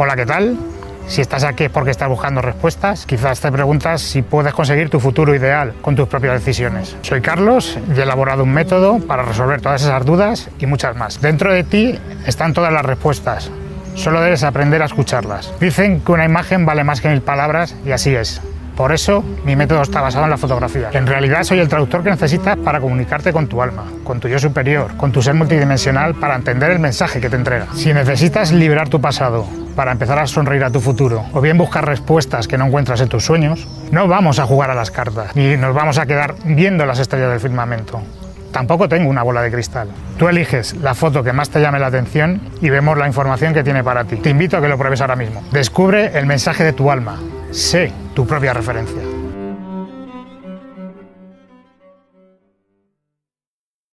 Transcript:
Hola, ¿qué tal? Si estás aquí es porque estás buscando respuestas, quizás te preguntas si puedes conseguir tu futuro ideal con tus propias decisiones. Soy Carlos y he elaborado un método para resolver todas esas dudas y muchas más. Dentro de ti están todas las respuestas, solo debes aprender a escucharlas. Dicen que una imagen vale más que mil palabras y así es. Por eso mi método está basado en la fotografía. En realidad soy el traductor que necesitas para comunicarte con tu alma, con tu yo superior, con tu ser multidimensional para entender el mensaje que te entrega. Si necesitas liberar tu pasado para empezar a sonreír a tu futuro o bien buscar respuestas que no encuentras en tus sueños, no vamos a jugar a las cartas ni nos vamos a quedar viendo las estrellas del firmamento. Tampoco tengo una bola de cristal. Tú eliges la foto que más te llame la atención y vemos la información que tiene para ti. Te invito a que lo pruebes ahora mismo. Descubre el mensaje de tu alma. Sé tu propia referencia.